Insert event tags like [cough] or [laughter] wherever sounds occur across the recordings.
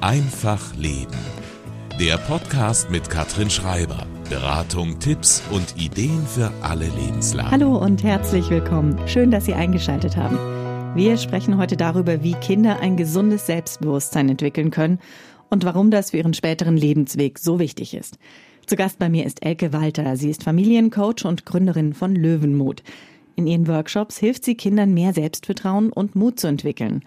Einfach Leben. Der Podcast mit Katrin Schreiber. Beratung, Tipps und Ideen für alle Lebenslagen. Hallo und herzlich willkommen. Schön, dass Sie eingeschaltet haben. Wir sprechen heute darüber, wie Kinder ein gesundes Selbstbewusstsein entwickeln können und warum das für ihren späteren Lebensweg so wichtig ist. Zu Gast bei mir ist Elke Walter. Sie ist Familiencoach und Gründerin von Löwenmut. In ihren Workshops hilft sie Kindern mehr Selbstvertrauen und Mut zu entwickeln.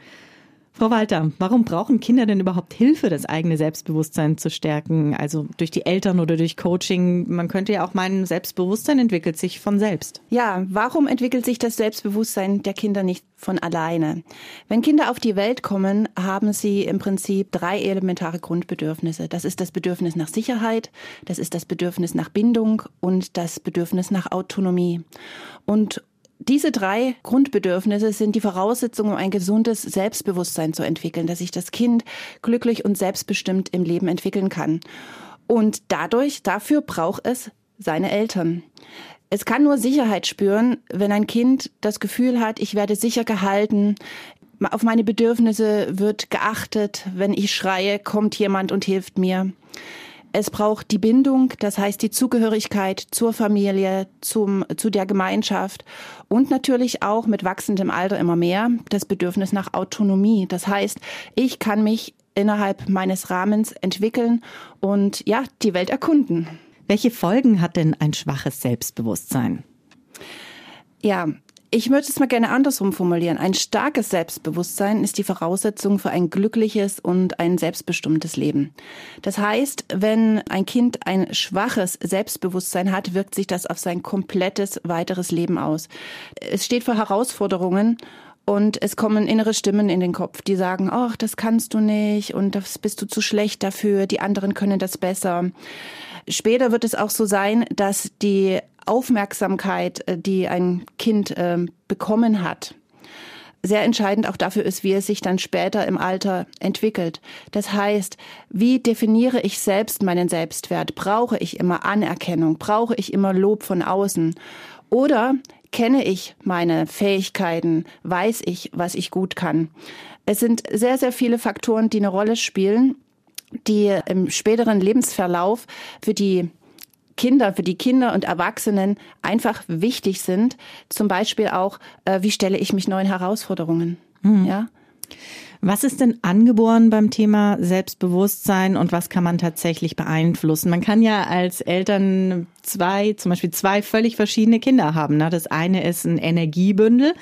Frau Walter, warum brauchen Kinder denn überhaupt Hilfe, das eigene Selbstbewusstsein zu stärken? Also durch die Eltern oder durch Coaching? Man könnte ja auch meinen, Selbstbewusstsein entwickelt sich von selbst. Ja, warum entwickelt sich das Selbstbewusstsein der Kinder nicht von alleine? Wenn Kinder auf die Welt kommen, haben sie im Prinzip drei elementare Grundbedürfnisse. Das ist das Bedürfnis nach Sicherheit, das ist das Bedürfnis nach Bindung und das Bedürfnis nach Autonomie. Und diese drei Grundbedürfnisse sind die Voraussetzung, um ein gesundes Selbstbewusstsein zu entwickeln, dass sich das Kind glücklich und selbstbestimmt im Leben entwickeln kann. Und dadurch, dafür braucht es seine Eltern. Es kann nur Sicherheit spüren, wenn ein Kind das Gefühl hat, ich werde sicher gehalten, auf meine Bedürfnisse wird geachtet, wenn ich schreie, kommt jemand und hilft mir. Es braucht die Bindung, das heißt die Zugehörigkeit zur Familie, zum, zu der Gemeinschaft und natürlich auch mit wachsendem Alter immer mehr das Bedürfnis nach Autonomie. Das heißt, ich kann mich innerhalb meines Rahmens entwickeln und ja, die Welt erkunden. Welche Folgen hat denn ein schwaches Selbstbewusstsein? Ja, ich würde es mal gerne andersrum formulieren. Ein starkes Selbstbewusstsein ist die Voraussetzung für ein glückliches und ein selbstbestimmtes Leben. Das heißt, wenn ein Kind ein schwaches Selbstbewusstsein hat, wirkt sich das auf sein komplettes weiteres Leben aus. Es steht vor Herausforderungen und es kommen innere Stimmen in den Kopf, die sagen, ach, das kannst du nicht und das bist du zu schlecht dafür, die anderen können das besser. Später wird es auch so sein, dass die Aufmerksamkeit, äh, die ein Kind äh, bekommen hat, sehr entscheidend auch dafür ist, wie es sich dann später im Alter entwickelt. Das heißt, wie definiere ich selbst meinen Selbstwert? Brauche ich immer Anerkennung? Brauche ich immer Lob von außen? Oder kenne ich meine Fähigkeiten? Weiß ich, was ich gut kann? Es sind sehr, sehr viele Faktoren, die eine Rolle spielen, die im späteren Lebensverlauf für die Kinder, für die Kinder und Erwachsenen einfach wichtig sind. Zum Beispiel auch, äh, wie stelle ich mich neuen Herausforderungen? Mhm. Ja. Was ist denn angeboren beim Thema Selbstbewusstsein und was kann man tatsächlich beeinflussen? Man kann ja als Eltern zwei, zum Beispiel zwei völlig verschiedene Kinder haben. Ne? Das eine ist ein Energiebündel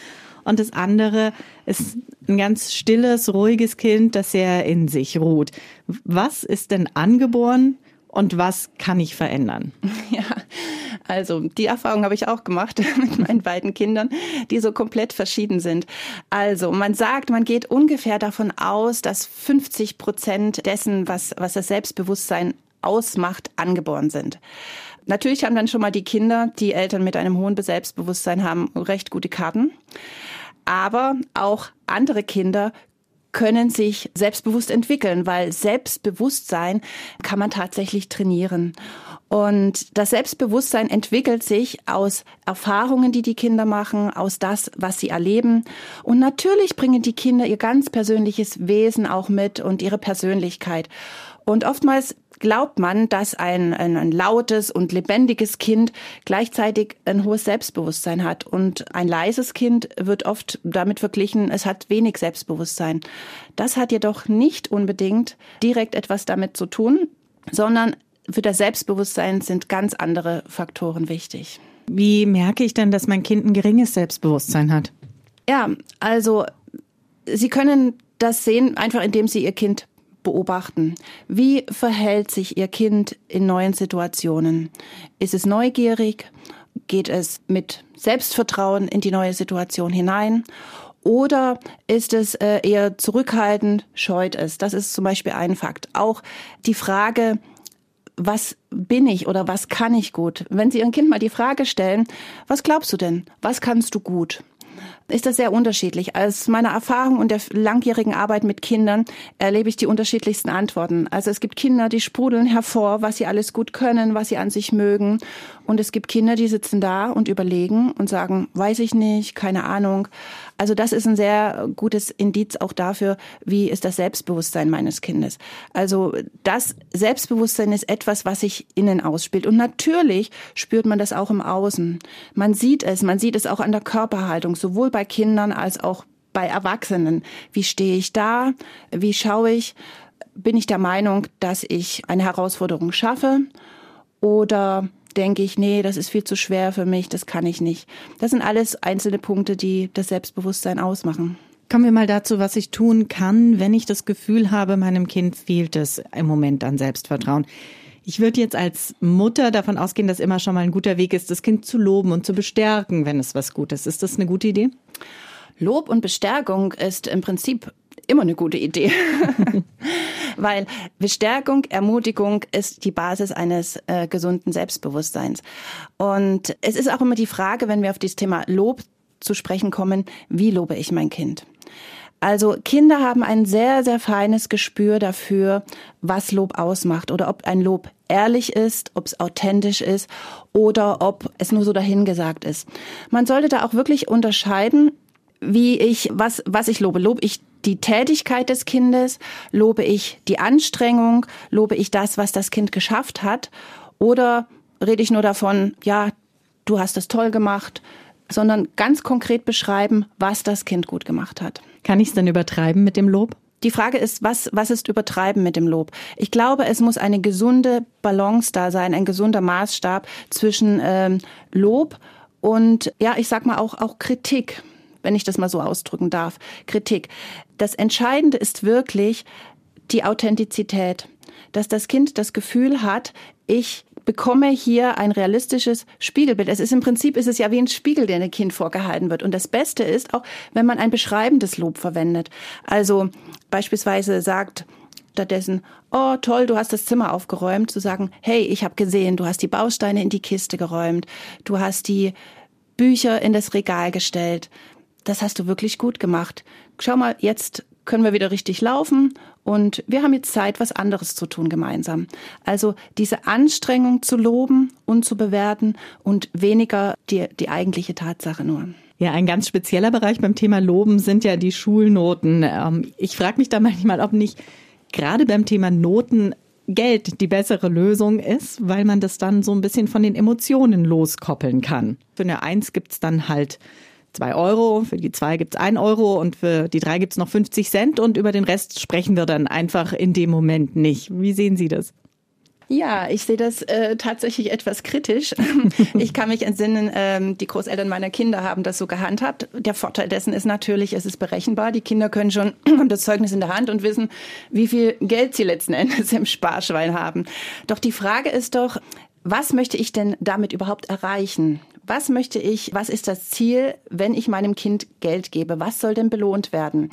und das andere ist ein ganz stilles, ruhiges Kind, das sehr in sich ruht. Was ist denn angeboren? und was kann ich verändern? [laughs] Ja, also die Erfahrung habe ich auch gemacht [laughs] mit meinen beiden Kindern, die so komplett verschieden sind. Also man sagt, man geht ungefähr davon aus, dass 50 Prozent dessen, was, was das Selbstbewusstsein ausmacht, angeboren sind. Natürlich haben dann schon mal die Kinder, die Eltern mit einem hohen Selbstbewusstsein haben, recht gute Karten. Aber auch andere Kinder können sich selbstbewusst entwickeln, weil Selbstbewusstsein kann man tatsächlich trainieren. Und das Selbstbewusstsein entwickelt sich aus Erfahrungen, die die Kinder machen, aus das, was sie erleben. Und natürlich bringen die Kinder ihr ganz persönliches Wesen auch mit und ihre Persönlichkeit. Und oftmals glaubt man, dass ein, ein, ein, lautes und lebendiges Kind gleichzeitig ein hohes Selbstbewusstsein hat. Und ein leises Kind wird oft damit verglichen, es hat wenig Selbstbewusstsein. Das hat jedoch nicht unbedingt direkt etwas damit zu tun, sondern für das Selbstbewusstsein sind ganz andere Faktoren wichtig. Wie merke ich denn, dass mein Kind ein geringes Selbstbewusstsein hat? Ja, also Sie können das sehen, einfach indem Sie Ihr Kind beobachten. Wie verhält sich Ihr Kind in neuen Situationen? Ist es neugierig? Geht es mit Selbstvertrauen in die neue Situation hinein? Oder ist es äh, eher zurückhaltend, scheut es? Das ist zum Beispiel ein Fakt. Auch die Frage, was bin ich oder was kann ich gut? Wenn Sie Ihrem Kind mal die Frage stellen, was glaubst du denn? Was kannst du gut? Ist das sehr unterschiedlich. Aus meiner Erfahrung und der langjährigen Arbeit mit Kindern erlebe ich die unterschiedlichsten Antworten. Also es gibt Kinder, die sprudeln hervor, was sie alles gut können, was sie an sich mögen. Und es gibt Kinder, die sitzen da und überlegen und sagen, weiß ich nicht, keine Ahnung. Also das ist ein sehr gutes Indiz auch dafür, wie ist das Selbstbewusstsein meines Kindes. Also das Selbstbewusstsein ist etwas, was sich innen ausspielt. Und natürlich spürt man das auch im Außen. Man sieht es, man sieht es auch an der Körperhaltung, sowohl bei Kindern als auch bei Erwachsenen. Wie stehe ich da? Wie schaue ich? Bin ich der Meinung, dass ich eine Herausforderung schaffe? Oder denke ich, nee, das ist viel zu schwer für mich, das kann ich nicht. Das sind alles einzelne Punkte, die das Selbstbewusstsein ausmachen. Kommen wir mal dazu, was ich tun kann, wenn ich das Gefühl habe, meinem Kind fehlt es im Moment an Selbstvertrauen. Ich würde jetzt als Mutter davon ausgehen, dass immer schon mal ein guter Weg ist, das Kind zu loben und zu bestärken, wenn es was Gutes ist. Ist das eine gute Idee? Lob und Bestärkung ist im Prinzip immer eine gute Idee. [laughs] Weil Bestärkung, Ermutigung ist die Basis eines äh, gesunden Selbstbewusstseins. Und es ist auch immer die Frage, wenn wir auf dieses Thema Lob zu sprechen kommen, wie lobe ich mein Kind? Also Kinder haben ein sehr, sehr feines Gespür dafür, was Lob ausmacht oder ob ein Lob ehrlich ist, ob es authentisch ist oder ob es nur so dahingesagt ist. Man sollte da auch wirklich unterscheiden, wie ich, was, was ich lobe. Lobe ich die Tätigkeit des Kindes? Lobe ich die Anstrengung? Lobe ich das, was das Kind geschafft hat? Oder rede ich nur davon, ja, du hast es toll gemacht, sondern ganz konkret beschreiben, was das Kind gut gemacht hat. Kann ich es denn übertreiben mit dem Lob? Die Frage ist, was, was ist übertreiben mit dem Lob? Ich glaube, es muss eine gesunde Balance da sein, ein gesunder Maßstab zwischen ähm, Lob und, ja, ich sag mal auch, auch Kritik wenn ich das mal so ausdrücken darf, Kritik. Das Entscheidende ist wirklich die Authentizität, dass das Kind das Gefühl hat, ich bekomme hier ein realistisches Spiegelbild. Es ist im Prinzip ist es ja wie ein Spiegel, der einem Kind vorgehalten wird. Und das Beste ist auch, wenn man ein beschreibendes Lob verwendet. Also beispielsweise sagt stattdessen, oh toll, du hast das Zimmer aufgeräumt, zu sagen, hey, ich habe gesehen, du hast die Bausteine in die Kiste geräumt, du hast die Bücher in das Regal gestellt, das hast du wirklich gut gemacht. Schau mal, jetzt können wir wieder richtig laufen und wir haben jetzt Zeit, was anderes zu tun gemeinsam. Also diese Anstrengung zu loben und zu bewerten und weniger die, die eigentliche Tatsache nur. Ja, ein ganz spezieller Bereich beim Thema Loben sind ja die Schulnoten. Ähm, ich frage mich da manchmal, ob nicht gerade beim Thema Noten Geld die bessere Lösung ist, weil man das dann so ein bisschen von den Emotionen loskoppeln kann. Für eine Eins gibt's dann halt zwei Euro, für die zwei gibt's ein Euro und für die drei gibt's noch 50 Cent und über den Rest sprechen wir dann einfach in dem Moment nicht. Wie sehen Sie das? Ja, ich sehe das äh, tatsächlich etwas kritisch. [laughs] ich kann mich entsinnen, ähm, die Großeltern meiner Kinder haben das so gehandhabt. Der Vorteil dessen ist natürlich, es ist berechenbar. Die Kinder können schon [clears throat] das Zeugnis in der Hand und wissen, wie viel Geld sie letzten Endes [laughs] im Sparschwein haben. Doch die Frage ist doch, was möchte ich denn damit überhaupt erreichen? Was möchte ich, was ist das Ziel, wenn ich meinem Kind Geld gebe? Was soll denn belohnt werden?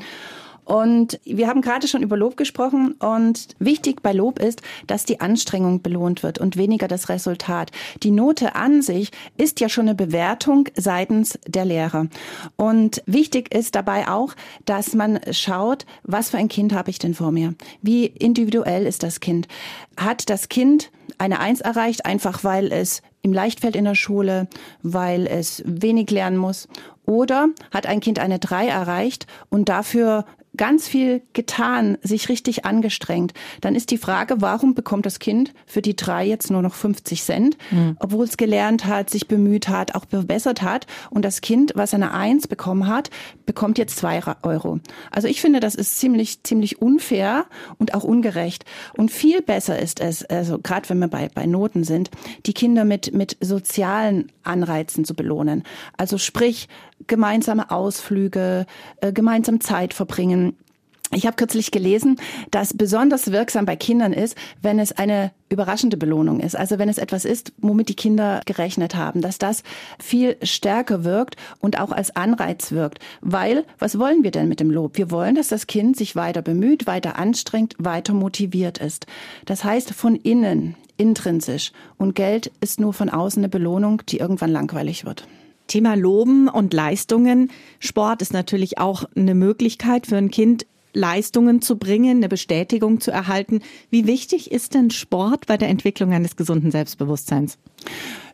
Und wir haben gerade schon über Lob gesprochen und wichtig bei Lob ist, dass die Anstrengung belohnt wird und weniger das Resultat. Die Note an sich ist ja schon eine Bewertung seitens der Lehrer. Und wichtig ist dabei auch, dass man schaut, was für ein Kind habe ich denn vor mir? Wie individuell ist das Kind? Hat das Kind eine Eins erreicht, einfach weil es ihm leicht fällt in der Schule, weil es wenig lernen muss. Oder hat ein Kind eine Drei erreicht und dafür ganz viel getan, sich richtig angestrengt, dann ist die Frage, warum bekommt das Kind für die drei jetzt nur noch 50 Cent, mhm. obwohl es gelernt hat, sich bemüht hat, auch verbessert hat und das Kind, was eine Eins bekommen hat, bekommt jetzt zwei Euro. Also ich finde, das ist ziemlich, ziemlich unfair und auch ungerecht. Und viel besser ist es, also gerade wenn wir bei, bei Noten sind, die Kinder mit, mit sozialen Anreizen zu belohnen. Also sprich, gemeinsame Ausflüge, äh, gemeinsam Zeit verbringen. Ich habe kürzlich gelesen, dass besonders wirksam bei Kindern ist, wenn es eine überraschende Belohnung ist. Also wenn es etwas ist, womit die Kinder gerechnet haben, dass das viel stärker wirkt und auch als Anreiz wirkt. Weil, was wollen wir denn mit dem Lob? Wir wollen, dass das Kind sich weiter bemüht, weiter anstrengt, weiter motiviert ist. Das heißt von innen, intrinsisch. Und Geld ist nur von außen eine Belohnung, die irgendwann langweilig wird. Thema Loben und Leistungen. Sport ist natürlich auch eine Möglichkeit für ein Kind, Leistungen zu bringen, eine Bestätigung zu erhalten. Wie wichtig ist denn Sport bei der Entwicklung eines gesunden Selbstbewusstseins?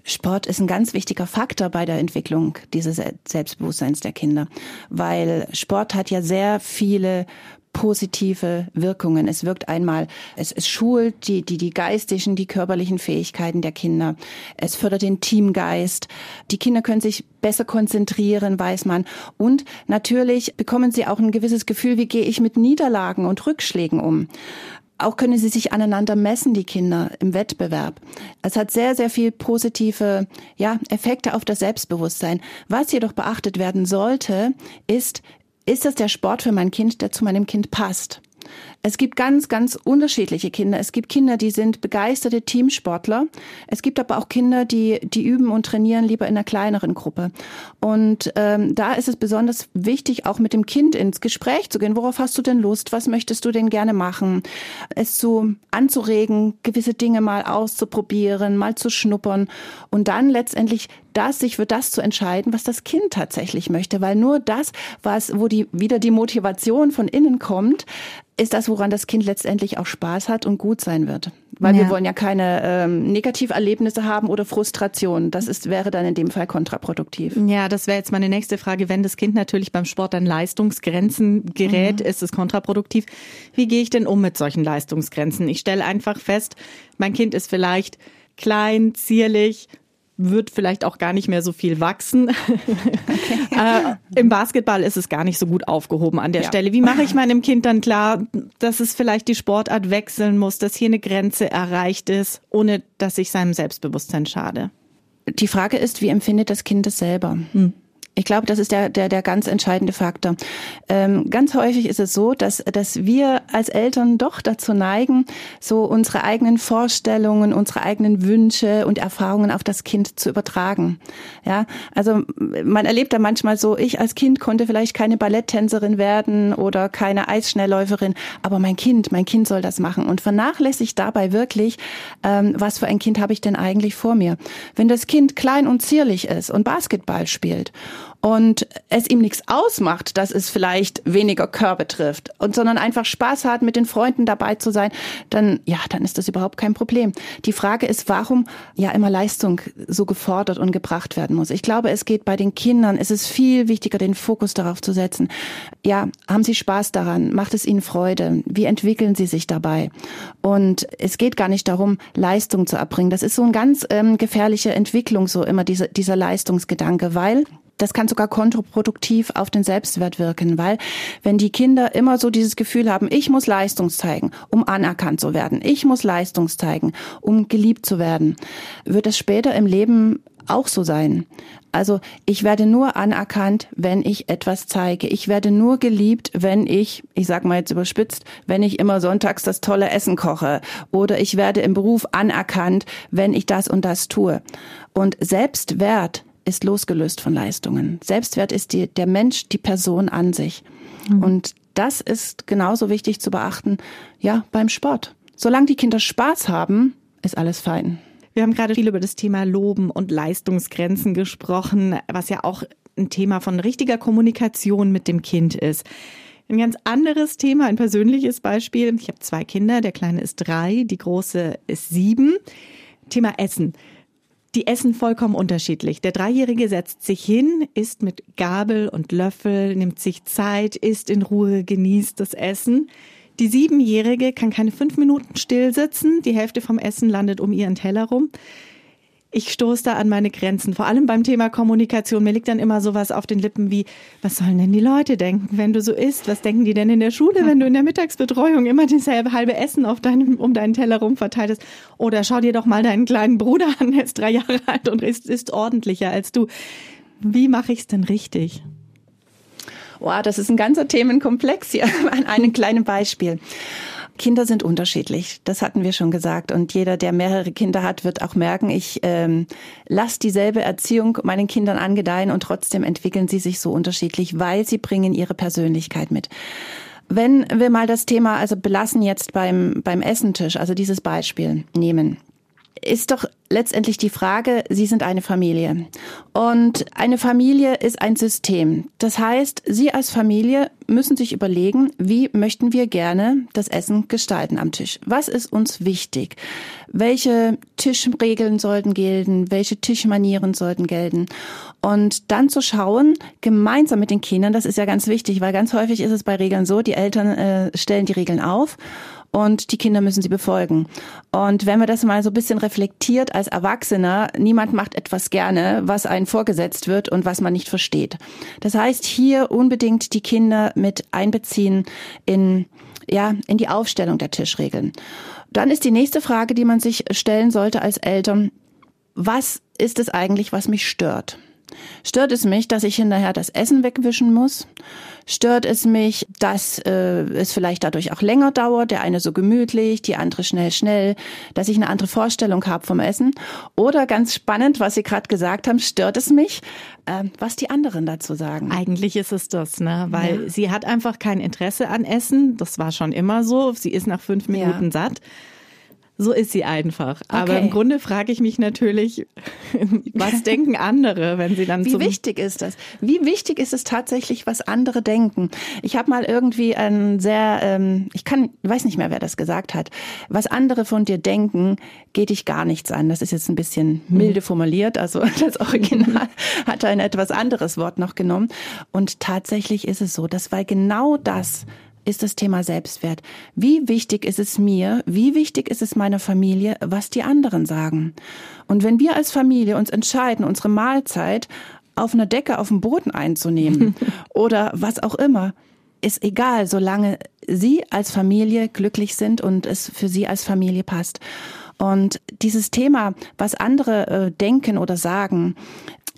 Sport ist ein ganz wichtiger Faktor bei der Entwicklung dieses Selbstbewusstseins der Kinder, weil Sport hat ja sehr viele positive Wirkungen. Es wirkt einmal, es, es schult die, die, die geistigen, die körperlichen Fähigkeiten der Kinder. Es fördert den Teamgeist. Die Kinder können sich besser konzentrieren, weiß man. Und natürlich bekommen sie auch ein gewisses Gefühl, wie gehe ich mit Niederlagen und Rückschlägen um. Auch können sie sich aneinander messen, die Kinder, im Wettbewerb. Es hat sehr, sehr viel positive ja, Effekte auf das Selbstbewusstsein. Was jedoch beachtet werden sollte, ist, ist das der Sport für mein Kind, der zu meinem Kind passt? Es gibt ganz, ganz unterschiedliche Kinder. Es gibt Kinder, die sind begeisterte Teamsportler. Es gibt aber auch Kinder, die, die üben und trainieren lieber in einer kleineren Gruppe. Und ähm, da ist es besonders wichtig, auch mit dem Kind ins Gespräch zu gehen. Worauf hast du denn Lust? Was möchtest du denn gerne machen? Es zu anzuregen, gewisse Dinge mal auszuprobieren, mal zu schnuppern und dann letztendlich das, sich für das zu entscheiden, was das Kind tatsächlich möchte, weil nur das, was, wo die, wieder die Motivation von innen kommt, ist das, woran das Kind letztendlich auch Spaß hat und gut sein wird. Weil ja. wir wollen ja keine ähm, Negativerlebnisse haben oder Frustration. Das ist, wäre dann in dem Fall kontraproduktiv. Ja, das wäre jetzt meine nächste Frage. Wenn das Kind natürlich beim Sport an Leistungsgrenzen gerät, mhm. ist es kontraproduktiv. Wie gehe ich denn um mit solchen Leistungsgrenzen? Ich stelle einfach fest, mein Kind ist vielleicht klein, zierlich, wird vielleicht auch gar nicht mehr so viel wachsen. Okay. [laughs] äh, Im Basketball ist es gar nicht so gut aufgehoben an der ja. Stelle. Wie mache ich meinem Kind dann klar, dass es vielleicht die Sportart wechseln muss, dass hier eine Grenze erreicht ist, ohne dass ich seinem Selbstbewusstsein schade? Die Frage ist, wie empfindet das Kind es selber? Hm. Ich glaube, das ist der, der, der ganz entscheidende Faktor. Ähm, ganz häufig ist es so, dass, dass wir als Eltern doch dazu neigen, so unsere eigenen Vorstellungen, unsere eigenen Wünsche und Erfahrungen auf das Kind zu übertragen. Ja, also man erlebt da manchmal so, ich als Kind konnte vielleicht keine Balletttänzerin werden oder keine Eisschnellläuferin, aber mein Kind, mein Kind soll das machen und vernachlässigt dabei wirklich, ähm, was für ein Kind habe ich denn eigentlich vor mir. Wenn das Kind klein und zierlich ist und Basketball spielt und es ihm nichts ausmacht, dass es vielleicht weniger Körbe trifft und sondern einfach Spaß hat, mit den Freunden dabei zu sein, dann ja, dann ist das überhaupt kein Problem. Die Frage ist, warum ja immer Leistung so gefordert und gebracht werden muss. Ich glaube, es geht bei den Kindern, es ist viel wichtiger, den Fokus darauf zu setzen. Ja, haben Sie Spaß daran? Macht es Ihnen Freude? Wie entwickeln Sie sich dabei? Und es geht gar nicht darum, Leistung zu erbringen. Das ist so eine ganz ähm, gefährliche Entwicklung, so immer diese, dieser Leistungsgedanke, weil das kann sogar kontraproduktiv auf den Selbstwert wirken, weil wenn die Kinder immer so dieses Gefühl haben, ich muss Leistung zeigen, um anerkannt zu werden, ich muss Leistung zeigen, um geliebt zu werden, wird es später im Leben auch so sein. Also ich werde nur anerkannt, wenn ich etwas zeige. Ich werde nur geliebt, wenn ich, ich sag mal jetzt überspitzt, wenn ich immer sonntags das tolle Essen koche. Oder ich werde im Beruf anerkannt, wenn ich das und das tue. Und Selbstwert ist losgelöst von Leistungen. Selbstwert ist die, der Mensch, die Person an sich. Mhm. Und das ist genauso wichtig zu beachten, ja, beim Sport. Solange die Kinder Spaß haben, ist alles fein. Wir haben gerade viel über das Thema Loben und Leistungsgrenzen gesprochen, was ja auch ein Thema von richtiger Kommunikation mit dem Kind ist. Ein ganz anderes Thema, ein persönliches Beispiel. Ich habe zwei Kinder, der kleine ist drei, die große ist sieben. Thema Essen. Die essen vollkommen unterschiedlich. Der Dreijährige setzt sich hin, isst mit Gabel und Löffel, nimmt sich Zeit, isst in Ruhe, genießt das Essen. Die Siebenjährige kann keine fünf Minuten still sitzen. Die Hälfte vom Essen landet um ihren Teller rum ich stoße da an meine Grenzen. Vor allem beim Thema Kommunikation. Mir liegt dann immer sowas auf den Lippen wie, was sollen denn die Leute denken, wenn du so isst? Was denken die denn in der Schule, wenn du in der Mittagsbetreuung immer dasselbe halbe Essen auf deinem, um deinen Teller rum verteilst? Oder schau dir doch mal deinen kleinen Bruder an, der ist drei Jahre [laughs] alt und ist, ist ordentlicher als du. Wie mache ich es denn richtig? Wow, das ist ein ganzer Themenkomplex hier [laughs] an einem kleinen Beispiel. Kinder sind unterschiedlich, das hatten wir schon gesagt. Und jeder, der mehrere Kinder hat, wird auch merken, ich ähm, lasse dieselbe Erziehung meinen Kindern angedeihen und trotzdem entwickeln sie sich so unterschiedlich, weil sie bringen ihre Persönlichkeit mit. Wenn wir mal das Thema, also belassen jetzt beim, beim Essentisch, also dieses Beispiel nehmen. Ist doch letztendlich die Frage, Sie sind eine Familie. Und eine Familie ist ein System. Das heißt, Sie als Familie müssen sich überlegen, wie möchten wir gerne das Essen gestalten am Tisch? Was ist uns wichtig? Welche Tischregeln sollten gelten? Welche Tischmanieren sollten gelten? Und dann zu schauen, gemeinsam mit den Kindern, das ist ja ganz wichtig, weil ganz häufig ist es bei Regeln so, die Eltern äh, stellen die Regeln auf und die Kinder müssen sie befolgen. Und wenn man das mal so ein bisschen reflektiert als Erwachsener, niemand macht etwas gerne, was einen vorgesetzt wird und was man nicht versteht. Das heißt, hier unbedingt die Kinder mit einbeziehen in, ja, in die Aufstellung der Tischregeln. Dann ist die nächste Frage, die man sich stellen sollte als Eltern, was ist es eigentlich, was mich stört? Stört es mich, dass ich hinterher das Essen wegwischen muss? Stört es mich, dass äh, es vielleicht dadurch auch länger dauert, der eine so gemütlich, die andere schnell, schnell, dass ich eine andere Vorstellung habe vom Essen? Oder ganz spannend, was Sie gerade gesagt haben, stört es mich, äh, was die anderen dazu sagen? Eigentlich ist es das, ne? weil ja. sie hat einfach kein Interesse an Essen. Das war schon immer so. Sie ist nach fünf Minuten ja. satt. So ist sie einfach. Okay. Aber im Grunde frage ich mich natürlich, [laughs] was denken andere, wenn sie dann Wie wichtig ist das? Wie wichtig ist es tatsächlich, was andere denken? Ich habe mal irgendwie ein sehr, ähm, ich kann, weiß nicht mehr, wer das gesagt hat. Was andere von dir denken, geht dich gar nichts an. Das ist jetzt ein bisschen milde mhm. formuliert. Also [laughs] das Original hat ein etwas anderes Wort noch genommen. Und tatsächlich ist es so, dass weil genau das ist das Thema Selbstwert. Wie wichtig ist es mir, wie wichtig ist es meiner Familie, was die anderen sagen? Und wenn wir als Familie uns entscheiden, unsere Mahlzeit auf einer Decke auf dem Boden einzunehmen [laughs] oder was auch immer, ist egal, solange Sie als Familie glücklich sind und es für Sie als Familie passt. Und dieses Thema, was andere äh, denken oder sagen,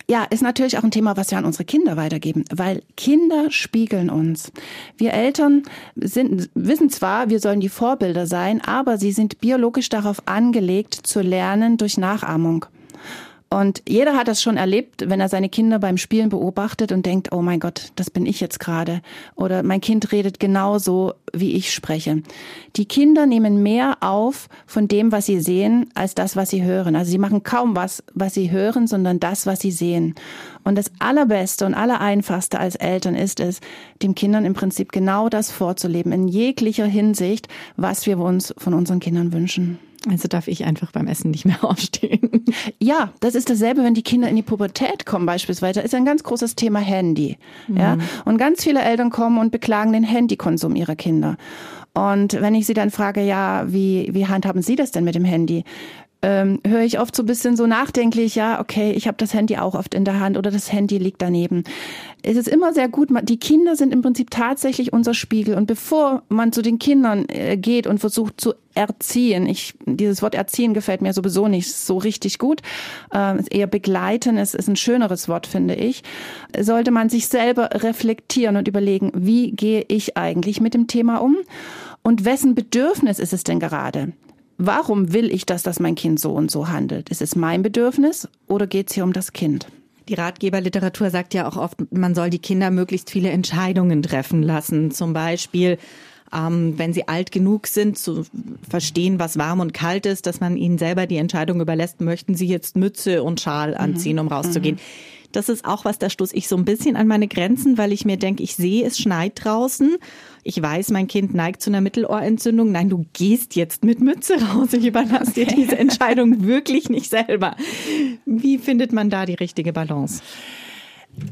ja, ist natürlich auch ein Thema, was wir an unsere Kinder weitergeben, weil Kinder spiegeln uns. Wir Eltern sind, wissen zwar, wir sollen die Vorbilder sein, aber sie sind biologisch darauf angelegt, zu lernen durch Nachahmung. Und jeder hat das schon erlebt, wenn er seine Kinder beim Spielen beobachtet und denkt, oh mein Gott, das bin ich jetzt gerade. Oder mein Kind redet genauso, wie ich spreche. Die Kinder nehmen mehr auf von dem, was sie sehen, als das, was sie hören. Also sie machen kaum was, was sie hören, sondern das, was sie sehen. Und das Allerbeste und Allereinfachste als Eltern ist es, den Kindern im Prinzip genau das vorzuleben, in jeglicher Hinsicht, was wir uns von unseren Kindern wünschen. Also darf ich einfach beim Essen nicht mehr [laughs] aufstehen. Ja, das ist dasselbe, wenn die Kinder in die Pubertät kommen beispielsweise. Ist ein ganz großes Thema Handy. Mhm. Ja, und ganz viele Eltern kommen und beklagen den Handykonsum ihrer Kinder. Und wenn ich sie dann frage, ja, wie, wie handhaben Sie das denn mit dem Handy? Ähm, höre ich oft so ein bisschen so nachdenklich, ja, okay, ich habe das Handy auch oft in der Hand oder das Handy liegt daneben. Es ist immer sehr gut, die Kinder sind im Prinzip tatsächlich unser Spiegel. Und bevor man zu den Kindern äh, geht und versucht zu erziehen, ich, dieses Wort erziehen gefällt mir sowieso nicht so richtig gut, äh, eher begleiten, es ist ein schöneres Wort, finde ich, sollte man sich selber reflektieren und überlegen, wie gehe ich eigentlich mit dem Thema um? Und wessen Bedürfnis ist es denn gerade? Warum will ich, dass das mein Kind so und so handelt? Ist es mein Bedürfnis oder geht es hier um das Kind? Die Ratgeberliteratur sagt ja auch oft, man soll die Kinder möglichst viele Entscheidungen treffen lassen. Zum Beispiel, ähm, wenn sie alt genug sind, zu verstehen, was warm und kalt ist, dass man ihnen selber die Entscheidung überlässt, möchten sie jetzt Mütze und Schal mhm. anziehen, um rauszugehen. Mhm. Das ist auch was, da stoße ich so ein bisschen an meine Grenzen, weil ich mir denke, ich sehe, es schneit draußen. Ich weiß, mein Kind neigt zu einer Mittelohrentzündung. Nein, du gehst jetzt mit Mütze raus. Ich überlasse okay. dir diese Entscheidung [laughs] wirklich nicht selber. Wie findet man da die richtige Balance?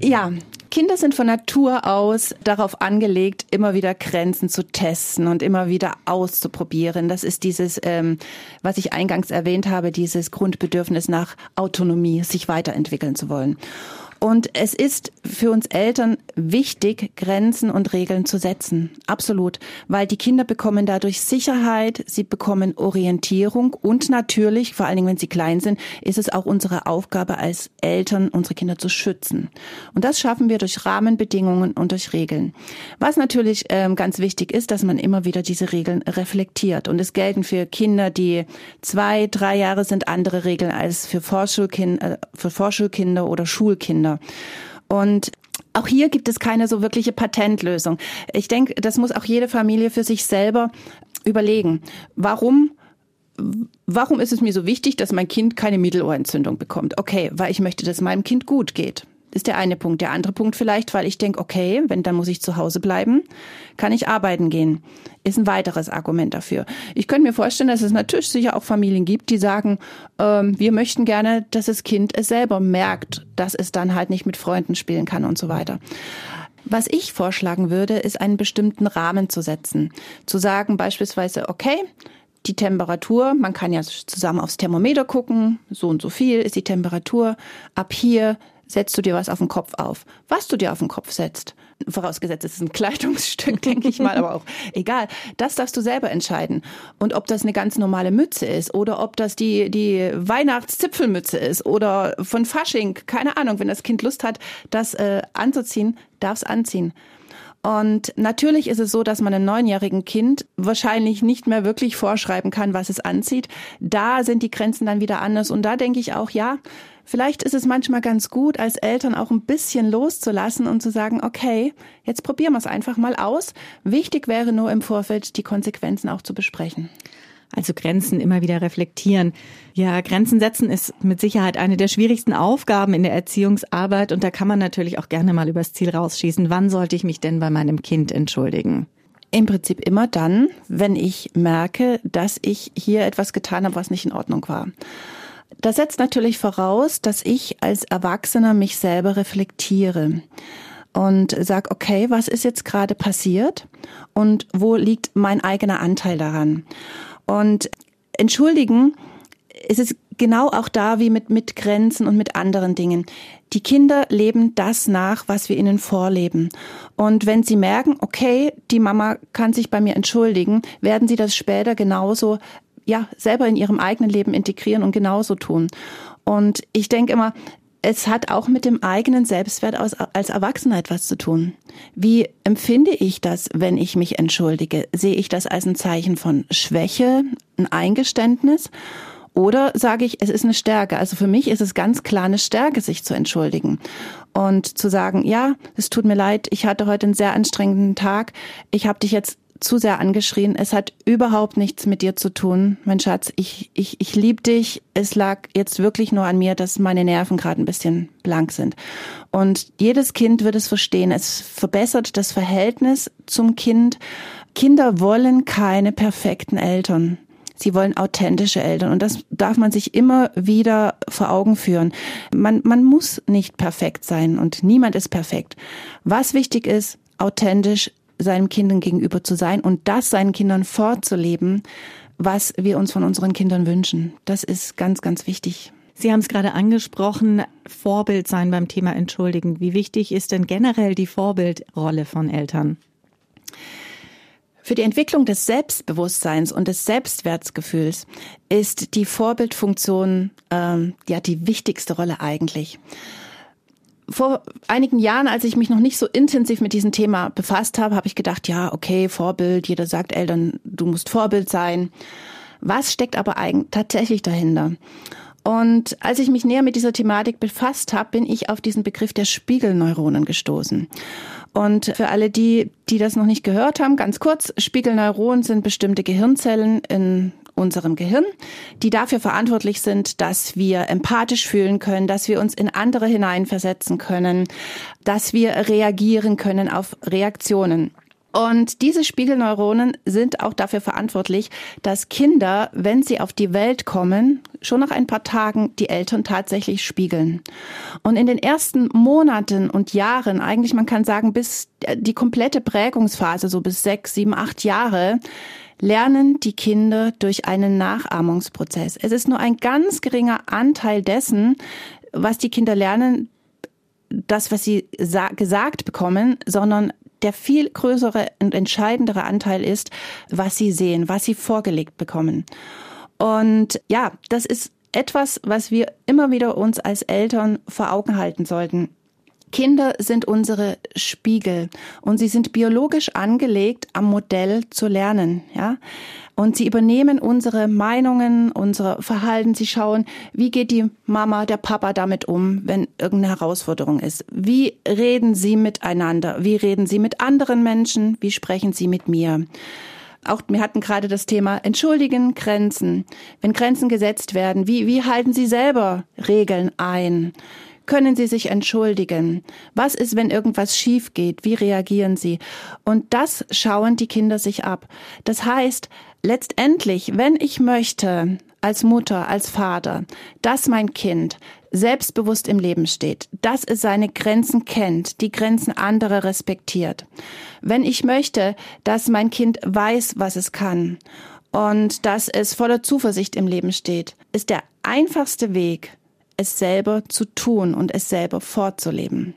Ja, Kinder sind von Natur aus darauf angelegt, immer wieder Grenzen zu testen und immer wieder auszuprobieren. Das ist dieses, ähm, was ich eingangs erwähnt habe, dieses Grundbedürfnis nach Autonomie, sich weiterentwickeln zu wollen. Und es ist für uns Eltern wichtig, Grenzen und Regeln zu setzen. Absolut. Weil die Kinder bekommen dadurch Sicherheit, sie bekommen Orientierung und natürlich, vor allen Dingen, wenn sie klein sind, ist es auch unsere Aufgabe als Eltern, unsere Kinder zu schützen. Und das schaffen wir durch Rahmenbedingungen und durch Regeln. Was natürlich ähm, ganz wichtig ist, dass man immer wieder diese Regeln reflektiert. Und es gelten für Kinder, die zwei, drei Jahre sind, andere Regeln als für, Vorschulkind, äh, für Vorschulkinder oder Schulkinder. Und auch hier gibt es keine so wirkliche Patentlösung. Ich denke, das muss auch jede Familie für sich selber überlegen. Warum warum ist es mir so wichtig, dass mein Kind keine Mittelohrentzündung bekommt? Okay, weil ich möchte, dass meinem Kind gut geht ist der eine Punkt. Der andere Punkt vielleicht, weil ich denke, okay, wenn dann muss ich zu Hause bleiben, kann ich arbeiten gehen. Ist ein weiteres Argument dafür. Ich könnte mir vorstellen, dass es natürlich sicher auch Familien gibt, die sagen, ähm, wir möchten gerne, dass das Kind es selber merkt, dass es dann halt nicht mit Freunden spielen kann und so weiter. Was ich vorschlagen würde, ist einen bestimmten Rahmen zu setzen. Zu sagen beispielsweise, okay, die Temperatur, man kann ja zusammen aufs Thermometer gucken, so und so viel ist die Temperatur. Ab hier setzt du dir was auf den Kopf auf. Was du dir auf den Kopf setzt, vorausgesetzt es ist ein [laughs] Kleidungsstück, denke ich mal, aber auch egal, das darfst du selber entscheiden. Und ob das eine ganz normale Mütze ist oder ob das die, die Weihnachtszipfelmütze ist oder von Fasching, keine Ahnung, wenn das Kind Lust hat, das äh, anzuziehen, darf es anziehen. Und natürlich ist es so, dass man einem neunjährigen Kind wahrscheinlich nicht mehr wirklich vorschreiben kann, was es anzieht. Da sind die Grenzen dann wieder anders. Und da denke ich auch, ja, Vielleicht ist es manchmal ganz gut, als Eltern auch ein bisschen loszulassen und zu sagen, okay, jetzt probieren wir es einfach mal aus. Wichtig wäre nur im Vorfeld, die Konsequenzen auch zu besprechen. Also Grenzen immer wieder reflektieren. Ja, Grenzen setzen ist mit Sicherheit eine der schwierigsten Aufgaben in der Erziehungsarbeit und da kann man natürlich auch gerne mal übers Ziel rausschießen. Wann sollte ich mich denn bei meinem Kind entschuldigen? Im Prinzip immer dann, wenn ich merke, dass ich hier etwas getan habe, was nicht in Ordnung war. Das setzt natürlich voraus, dass ich als Erwachsener mich selber reflektiere und sag, okay, was ist jetzt gerade passiert und wo liegt mein eigener Anteil daran? Und entschuldigen ist es genau auch da wie mit, mit Grenzen und mit anderen Dingen. Die Kinder leben das nach, was wir ihnen vorleben. Und wenn sie merken, okay, die Mama kann sich bei mir entschuldigen, werden sie das später genauso ja, selber in ihrem eigenen Leben integrieren und genauso tun. Und ich denke immer, es hat auch mit dem eigenen Selbstwert als, als Erwachsener etwas zu tun. Wie empfinde ich das, wenn ich mich entschuldige? Sehe ich das als ein Zeichen von Schwäche, ein Eingeständnis? Oder sage ich, es ist eine Stärke? Also für mich ist es ganz klar eine Stärke, sich zu entschuldigen und zu sagen, ja, es tut mir leid, ich hatte heute einen sehr anstrengenden Tag, ich habe dich jetzt zu sehr angeschrien. Es hat überhaupt nichts mit dir zu tun, mein Schatz. Ich, ich, ich liebe dich. Es lag jetzt wirklich nur an mir, dass meine Nerven gerade ein bisschen blank sind. Und jedes Kind wird es verstehen. Es verbessert das Verhältnis zum Kind. Kinder wollen keine perfekten Eltern. Sie wollen authentische Eltern. Und das darf man sich immer wieder vor Augen führen. Man, man muss nicht perfekt sein und niemand ist perfekt. Was wichtig ist, authentisch seinen Kindern gegenüber zu sein und das seinen Kindern vorzuleben, was wir uns von unseren Kindern wünschen. Das ist ganz, ganz wichtig. Sie haben es gerade angesprochen, Vorbild sein beim Thema Entschuldigen. Wie wichtig ist denn generell die Vorbildrolle von Eltern? Für die Entwicklung des Selbstbewusstseins und des Selbstwertgefühls ist die Vorbildfunktion ähm, ja die wichtigste Rolle eigentlich vor einigen Jahren, als ich mich noch nicht so intensiv mit diesem Thema befasst habe, habe ich gedacht, ja, okay, Vorbild, jeder sagt Eltern, du musst Vorbild sein. Was steckt aber eigentlich tatsächlich dahinter? Und als ich mich näher mit dieser Thematik befasst habe, bin ich auf diesen Begriff der Spiegelneuronen gestoßen. Und für alle die, die das noch nicht gehört haben, ganz kurz, Spiegelneuronen sind bestimmte Gehirnzellen in unserem Gehirn, die dafür verantwortlich sind, dass wir empathisch fühlen können, dass wir uns in andere hineinversetzen können, dass wir reagieren können auf Reaktionen. Und diese Spiegelneuronen sind auch dafür verantwortlich, dass Kinder, wenn sie auf die Welt kommen, schon nach ein paar Tagen die Eltern tatsächlich spiegeln. Und in den ersten Monaten und Jahren, eigentlich man kann sagen, bis die komplette Prägungsphase, so bis sechs, sieben, acht Jahre, lernen die Kinder durch einen Nachahmungsprozess. Es ist nur ein ganz geringer Anteil dessen, was die Kinder lernen, das, was sie gesagt bekommen, sondern der viel größere und entscheidendere Anteil ist, was sie sehen, was sie vorgelegt bekommen. Und ja, das ist etwas, was wir immer wieder uns als Eltern vor Augen halten sollten. Kinder sind unsere Spiegel und sie sind biologisch angelegt, am Modell zu lernen, ja. Und sie übernehmen unsere Meinungen, unser Verhalten. Sie schauen, wie geht die Mama, der Papa damit um, wenn irgendeine Herausforderung ist? Wie reden sie miteinander? Wie reden sie mit anderen Menschen? Wie sprechen sie mit mir? Auch wir hatten gerade das Thema Entschuldigen, Grenzen. Wenn Grenzen gesetzt werden, wie, wie halten Sie selber Regeln ein? Können Sie sich entschuldigen? Was ist, wenn irgendwas schief geht? Wie reagieren Sie? Und das schauen die Kinder sich ab. Das heißt, letztendlich, wenn ich möchte, als Mutter, als Vater, dass mein Kind selbstbewusst im Leben steht, dass es seine Grenzen kennt, die Grenzen anderer respektiert. Wenn ich möchte, dass mein Kind weiß, was es kann und dass es voller Zuversicht im Leben steht, ist der einfachste Weg, es selber zu tun und es selber fortzuleben.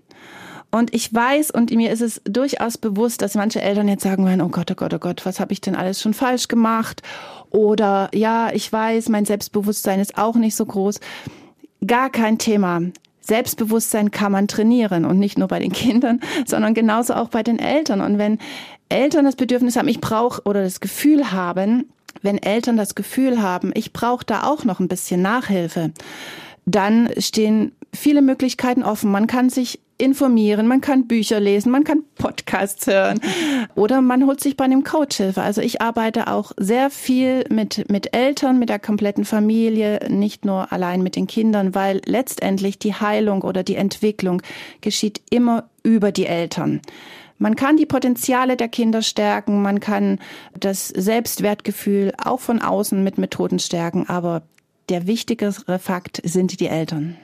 Und ich weiß und mir ist es durchaus bewusst, dass manche Eltern jetzt sagen werden, oh Gott, oh Gott, oh Gott, was habe ich denn alles schon falsch gemacht? Oder ja, ich weiß, mein Selbstbewusstsein ist auch nicht so groß. Gar kein Thema. Selbstbewusstsein kann man trainieren und nicht nur bei den [laughs] Kindern, sondern genauso auch bei den Eltern. Und wenn Eltern das Bedürfnis haben, ich brauche oder das Gefühl haben, wenn Eltern das Gefühl haben, ich brauche da auch noch ein bisschen Nachhilfe, dann stehen viele Möglichkeiten offen. Man kann sich informieren, man kann Bücher lesen, man kann Podcasts hören oder man holt sich bei einem Coach Hilfe. Also ich arbeite auch sehr viel mit, mit Eltern, mit der kompletten Familie, nicht nur allein mit den Kindern, weil letztendlich die Heilung oder die Entwicklung geschieht immer über die Eltern. Man kann die Potenziale der Kinder stärken, man kann das Selbstwertgefühl auch von außen mit Methoden stärken, aber der wichtigere Fakt sind die Eltern.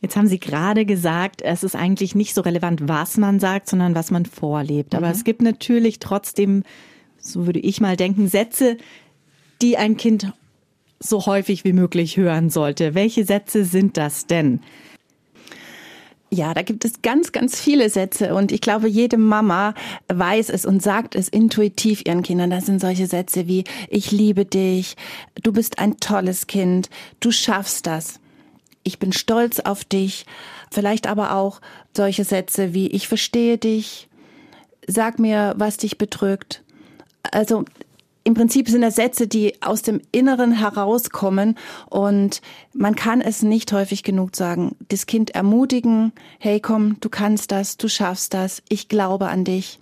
Jetzt haben Sie gerade gesagt, es ist eigentlich nicht so relevant, was man sagt, sondern was man vorlebt. Aber mhm. es gibt natürlich trotzdem, so würde ich mal denken, Sätze, die ein Kind so häufig wie möglich hören sollte. Welche Sätze sind das denn? Ja, da gibt es ganz, ganz viele Sätze und ich glaube, jede Mama weiß es und sagt es intuitiv ihren Kindern. Das sind solche Sätze wie, ich liebe dich, du bist ein tolles Kind, du schaffst das, ich bin stolz auf dich. Vielleicht aber auch solche Sätze wie, ich verstehe dich, sag mir, was dich bedrückt. Also im Prinzip sind das Sätze, die aus dem Inneren herauskommen und man kann es nicht häufig genug sagen. Das Kind ermutigen, hey komm, du kannst das, du schaffst das, ich glaube an dich.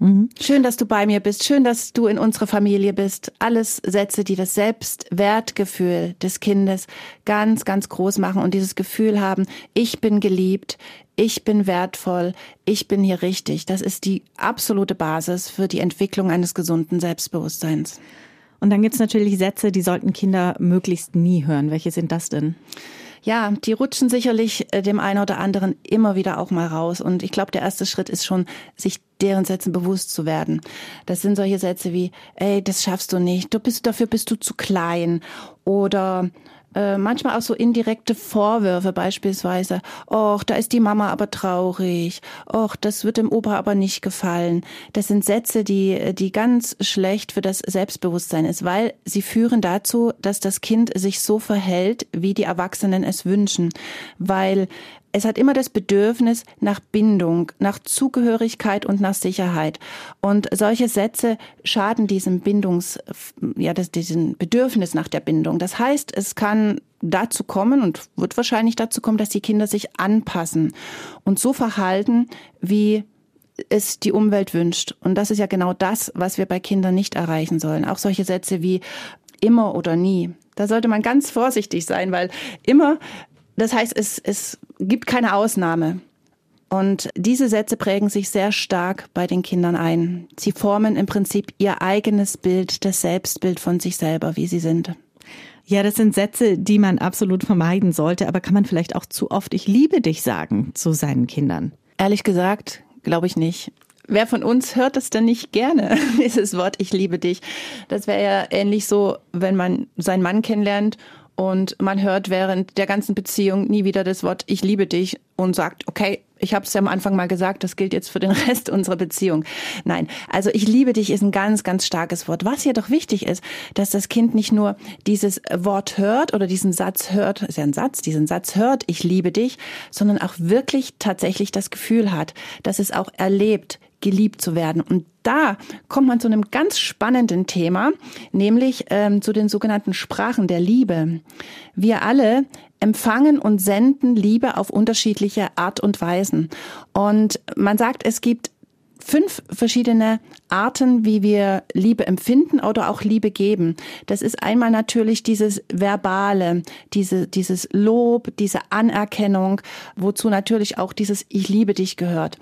Mhm. Schön, dass du bei mir bist. Schön, dass du in unserer Familie bist. Alles Sätze, die das Selbstwertgefühl des Kindes ganz, ganz groß machen und dieses Gefühl haben, ich bin geliebt, ich bin wertvoll, ich bin hier richtig. Das ist die absolute Basis für die Entwicklung eines gesunden Selbstbewusstseins. Und dann gibt's natürlich Sätze, die sollten Kinder möglichst nie hören. Welche sind das denn? Ja, die rutschen sicherlich äh, dem einen oder anderen immer wieder auch mal raus. Und ich glaube, der erste Schritt ist schon, sich deren Sätzen bewusst zu werden. Das sind solche Sätze wie, ey, das schaffst du nicht, du bist, dafür bist du zu klein. Oder äh, manchmal auch so indirekte Vorwürfe beispielsweise. Och, da ist die Mama aber traurig. Och, das wird dem Opa aber nicht gefallen. Das sind Sätze, die, die ganz schlecht für das Selbstbewusstsein ist, weil sie führen dazu, dass das Kind sich so verhält, wie die Erwachsenen es wünschen. Weil es hat immer das Bedürfnis nach Bindung, nach Zugehörigkeit und nach Sicherheit. Und solche Sätze schaden diesem Bindungs, ja, das, diesem Bedürfnis nach der Bindung. Das heißt, es kann dazu kommen und wird wahrscheinlich dazu kommen, dass die Kinder sich anpassen und so verhalten, wie es die Umwelt wünscht. Und das ist ja genau das, was wir bei Kindern nicht erreichen sollen. Auch solche Sätze wie immer oder nie. Da sollte man ganz vorsichtig sein, weil immer das heißt, es, es gibt keine Ausnahme. Und diese Sätze prägen sich sehr stark bei den Kindern ein. Sie formen im Prinzip ihr eigenes Bild, das Selbstbild von sich selber, wie sie sind. Ja, das sind Sätze, die man absolut vermeiden sollte, aber kann man vielleicht auch zu oft Ich liebe dich sagen zu seinen Kindern? Ehrlich gesagt, glaube ich nicht. Wer von uns hört das denn nicht gerne, [laughs] dieses Wort Ich liebe dich? Das wäre ja ähnlich so, wenn man seinen Mann kennenlernt und man hört während der ganzen Beziehung nie wieder das Wort Ich liebe dich und sagt, okay, ich habe es ja am Anfang mal gesagt, das gilt jetzt für den [laughs] Rest unserer Beziehung. Nein, also ich liebe dich ist ein ganz, ganz starkes Wort. Was hier doch wichtig ist, dass das Kind nicht nur dieses Wort hört oder diesen Satz hört, ist ja ein Satz, diesen Satz hört, ich liebe dich, sondern auch wirklich tatsächlich das Gefühl hat, dass es auch erlebt, geliebt zu werden. Und da kommt man zu einem ganz spannenden Thema, nämlich ähm, zu den sogenannten Sprachen der Liebe. Wir alle empfangen und senden Liebe auf unterschiedliche Art und Weisen. Und man sagt, es gibt fünf verschiedene Arten, wie wir Liebe empfinden oder auch Liebe geben. Das ist einmal natürlich dieses Verbale, diese, dieses Lob, diese Anerkennung, wozu natürlich auch dieses Ich liebe dich gehört.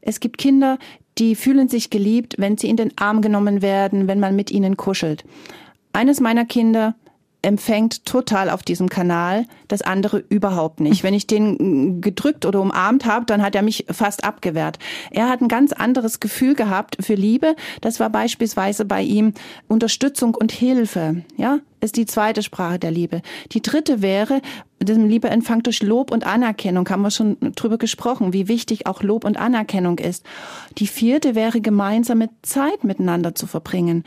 Es gibt Kinder, die fühlen sich geliebt, wenn sie in den Arm genommen werden, wenn man mit ihnen kuschelt. Eines meiner Kinder empfängt total auf diesem Kanal, das andere überhaupt nicht. Wenn ich den gedrückt oder umarmt habe, dann hat er mich fast abgewehrt. Er hat ein ganz anderes Gefühl gehabt für Liebe. Das war beispielsweise bei ihm Unterstützung und Hilfe. Ja, ist die zweite Sprache der Liebe. Die dritte wäre, diesem Liebeempfang durch Lob und Anerkennung, haben wir schon drüber gesprochen, wie wichtig auch Lob und Anerkennung ist. Die vierte wäre, gemeinsame Zeit miteinander zu verbringen.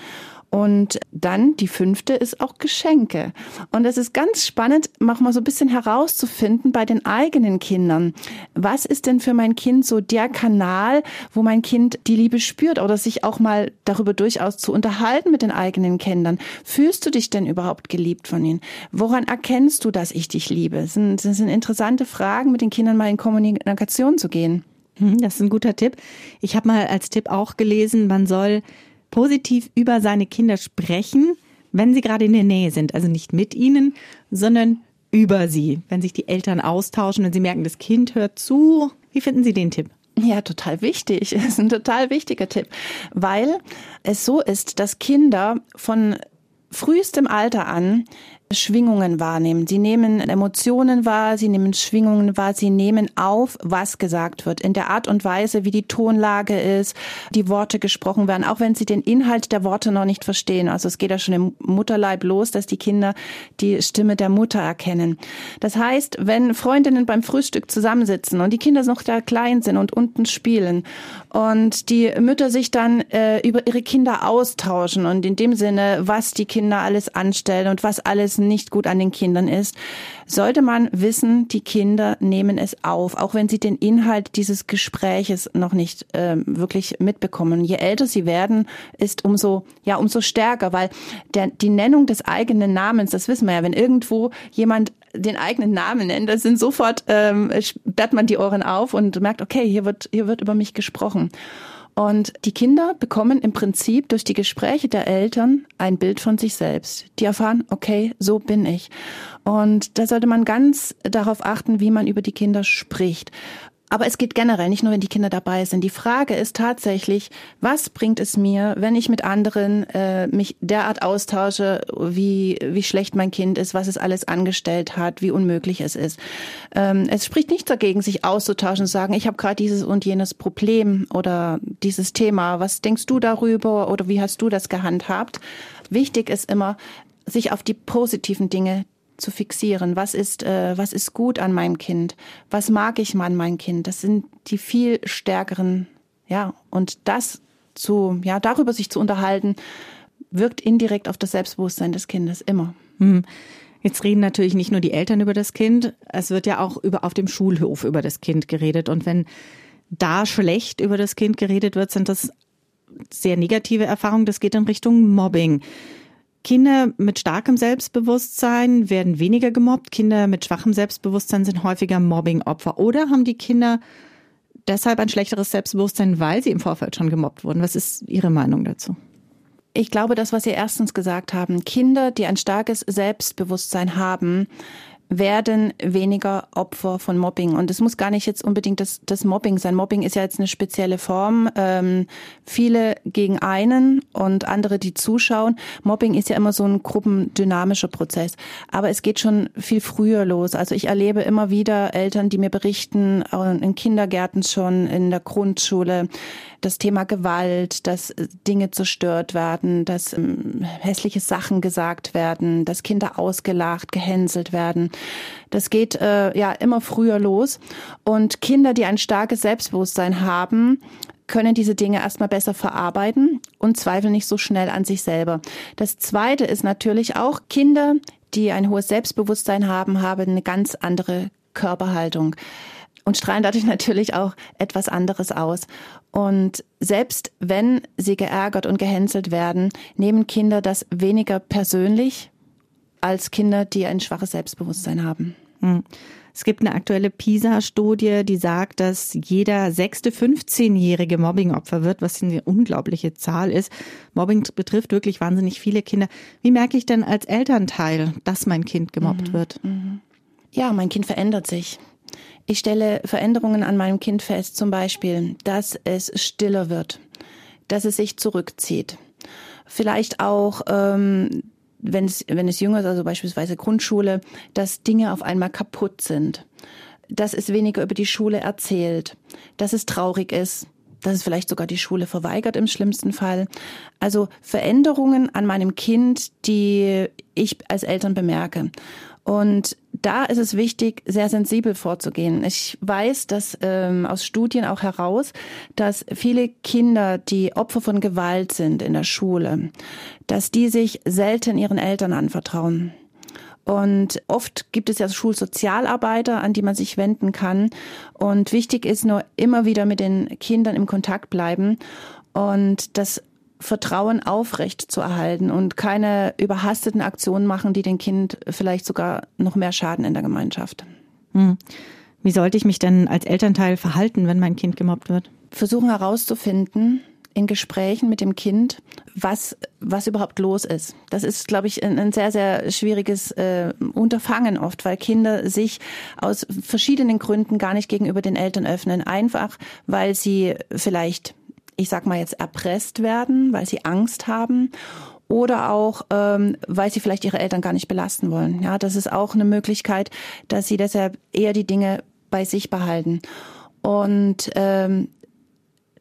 Und dann die fünfte ist auch Geschenke. Und es ist ganz spannend, mach mal so ein bisschen herauszufinden bei den eigenen Kindern. Was ist denn für mein Kind so der Kanal, wo mein Kind die Liebe spürt oder sich auch mal darüber durchaus zu unterhalten mit den eigenen Kindern? Fühlst du dich denn überhaupt geliebt von ihnen? Woran erkennst du, dass ich dich liebe? Das sind, das sind interessante Fragen, mit den Kindern mal in Kommunikation zu gehen. Hm, das ist ein guter Tipp. Ich habe mal als Tipp auch gelesen, man soll positiv über seine Kinder sprechen, wenn sie gerade in der Nähe sind. Also nicht mit ihnen, sondern über sie. Wenn sich die Eltern austauschen und sie merken, das Kind hört zu. Wie finden Sie den Tipp? Ja, total wichtig. [laughs] Das ist ein total wichtiger Tipp, weil es so ist, dass Kinder von frühestem Alter an Schwingungen wahrnehmen. Sie nehmen Emotionen wahr, sie nehmen Schwingungen wahr, sie nehmen auf, was gesagt wird, in der Art und Weise, wie die Tonlage ist, die Worte gesprochen werden, auch wenn sie den Inhalt der Worte noch nicht verstehen. Also es geht ja schon im Mutterleib los, dass die Kinder die Stimme der Mutter erkennen. Das heißt, wenn Freundinnen beim Frühstück zusammensitzen und die Kinder noch da klein sind und unten spielen und die Mütter sich dann äh, über ihre Kinder austauschen und in dem Sinne, was die Kinder alles anstellen und was alles nicht gut an den Kindern ist, sollte man wissen, die Kinder nehmen es auf, auch wenn sie den Inhalt dieses Gespräches noch nicht äh, wirklich mitbekommen. Je älter sie werden, ist umso ja umso stärker, weil der, die Nennung des eigenen Namens, das wissen wir ja, wenn irgendwo jemand den eigenen Namen nennt, dann sind sofort ähm, sperrt man die Ohren auf und merkt, okay, hier wird hier wird über mich gesprochen. Und die Kinder bekommen im Prinzip durch die Gespräche der Eltern ein Bild von sich selbst. Die erfahren, okay, so bin ich. Und da sollte man ganz darauf achten, wie man über die Kinder spricht. Aber es geht generell, nicht nur wenn die Kinder dabei sind. Die Frage ist tatsächlich, was bringt es mir, wenn ich mit anderen äh, mich derart austausche, wie, wie schlecht mein Kind ist, was es alles angestellt hat, wie unmöglich es ist. Ähm, es spricht nichts dagegen, sich auszutauschen und sagen, ich habe gerade dieses und jenes Problem oder dieses Thema. Was denkst du darüber oder wie hast du das gehandhabt? Wichtig ist immer, sich auf die positiven Dinge zu fixieren. Was ist, äh, was ist gut an meinem Kind? Was mag ich an meinem Kind? Das sind die viel stärkeren, ja, und das zu, ja, darüber sich zu unterhalten, wirkt indirekt auf das Selbstbewusstsein des Kindes immer. Hm. Jetzt reden natürlich nicht nur die Eltern über das Kind, es wird ja auch über, auf dem Schulhof über das Kind geredet. Und wenn da schlecht über das Kind geredet wird, sind das sehr negative Erfahrungen. Das geht in Richtung Mobbing. Kinder mit starkem Selbstbewusstsein werden weniger gemobbt. Kinder mit schwachem Selbstbewusstsein sind häufiger Mobbingopfer. Oder haben die Kinder deshalb ein schlechteres Selbstbewusstsein, weil sie im Vorfeld schon gemobbt wurden? Was ist Ihre Meinung dazu? Ich glaube, das, was Sie erstens gesagt haben, Kinder, die ein starkes Selbstbewusstsein haben, werden weniger Opfer von Mobbing. Und es muss gar nicht jetzt unbedingt das, das Mobbing sein. Mobbing ist ja jetzt eine spezielle Form. Ähm, viele gegen einen und andere, die zuschauen. Mobbing ist ja immer so ein gruppendynamischer Prozess. Aber es geht schon viel früher los. Also ich erlebe immer wieder Eltern, die mir berichten, in Kindergärten schon, in der Grundschule, das Thema Gewalt, dass Dinge zerstört werden, dass ähm, hässliche Sachen gesagt werden, dass Kinder ausgelacht, gehänselt werden. Das geht äh, ja immer früher los. Und Kinder, die ein starkes Selbstbewusstsein haben, können diese Dinge erstmal besser verarbeiten und zweifeln nicht so schnell an sich selber. Das zweite ist natürlich auch Kinder, die ein hohes Selbstbewusstsein haben, haben eine ganz andere Körperhaltung und strahlen dadurch [laughs] natürlich auch etwas anderes aus. Und selbst wenn sie geärgert und gehänselt werden, nehmen Kinder das weniger persönlich als Kinder, die ein schwaches Selbstbewusstsein haben. Hm. Es gibt eine aktuelle PISA-Studie, die sagt, dass jeder sechste 15-jährige Mobbingopfer wird, was eine unglaubliche Zahl ist. Mobbing betrifft wirklich wahnsinnig viele Kinder. Wie merke ich denn als Elternteil, dass mein Kind gemobbt mhm. wird? Mhm. Ja, mein Kind verändert sich. Ich stelle Veränderungen an meinem Kind fest, zum Beispiel, dass es stiller wird, dass es sich zurückzieht. Vielleicht auch, ähm, wenn es, wenn es jünger ist, also beispielsweise Grundschule, dass Dinge auf einmal kaputt sind, dass es weniger über die Schule erzählt, dass es traurig ist, dass es vielleicht sogar die Schule verweigert im schlimmsten Fall. Also Veränderungen an meinem Kind, die ich als Eltern bemerke. Und da ist es wichtig, sehr sensibel vorzugehen. Ich weiß, dass ähm, aus Studien auch heraus, dass viele Kinder, die Opfer von Gewalt sind in der Schule, dass die sich selten ihren Eltern anvertrauen. Und oft gibt es ja Schulsozialarbeiter, an die man sich wenden kann. Und wichtig ist nur immer wieder mit den Kindern im Kontakt bleiben und das Vertrauen aufrecht zu erhalten und keine überhasteten Aktionen machen, die dem Kind vielleicht sogar noch mehr schaden in der Gemeinschaft. Hm. Wie sollte ich mich denn als Elternteil verhalten, wenn mein Kind gemobbt wird? Versuchen herauszufinden, in Gesprächen mit dem Kind, was, was überhaupt los ist. Das ist, glaube ich, ein, ein sehr, sehr schwieriges äh, Unterfangen oft, weil Kinder sich aus verschiedenen Gründen gar nicht gegenüber den Eltern öffnen. Einfach, weil sie vielleicht ich sag mal jetzt, erpresst werden, weil sie Angst haben oder auch, ähm, weil sie vielleicht ihre Eltern gar nicht belasten wollen. Ja, das ist auch eine Möglichkeit, dass sie deshalb eher die Dinge bei sich behalten. Und ähm,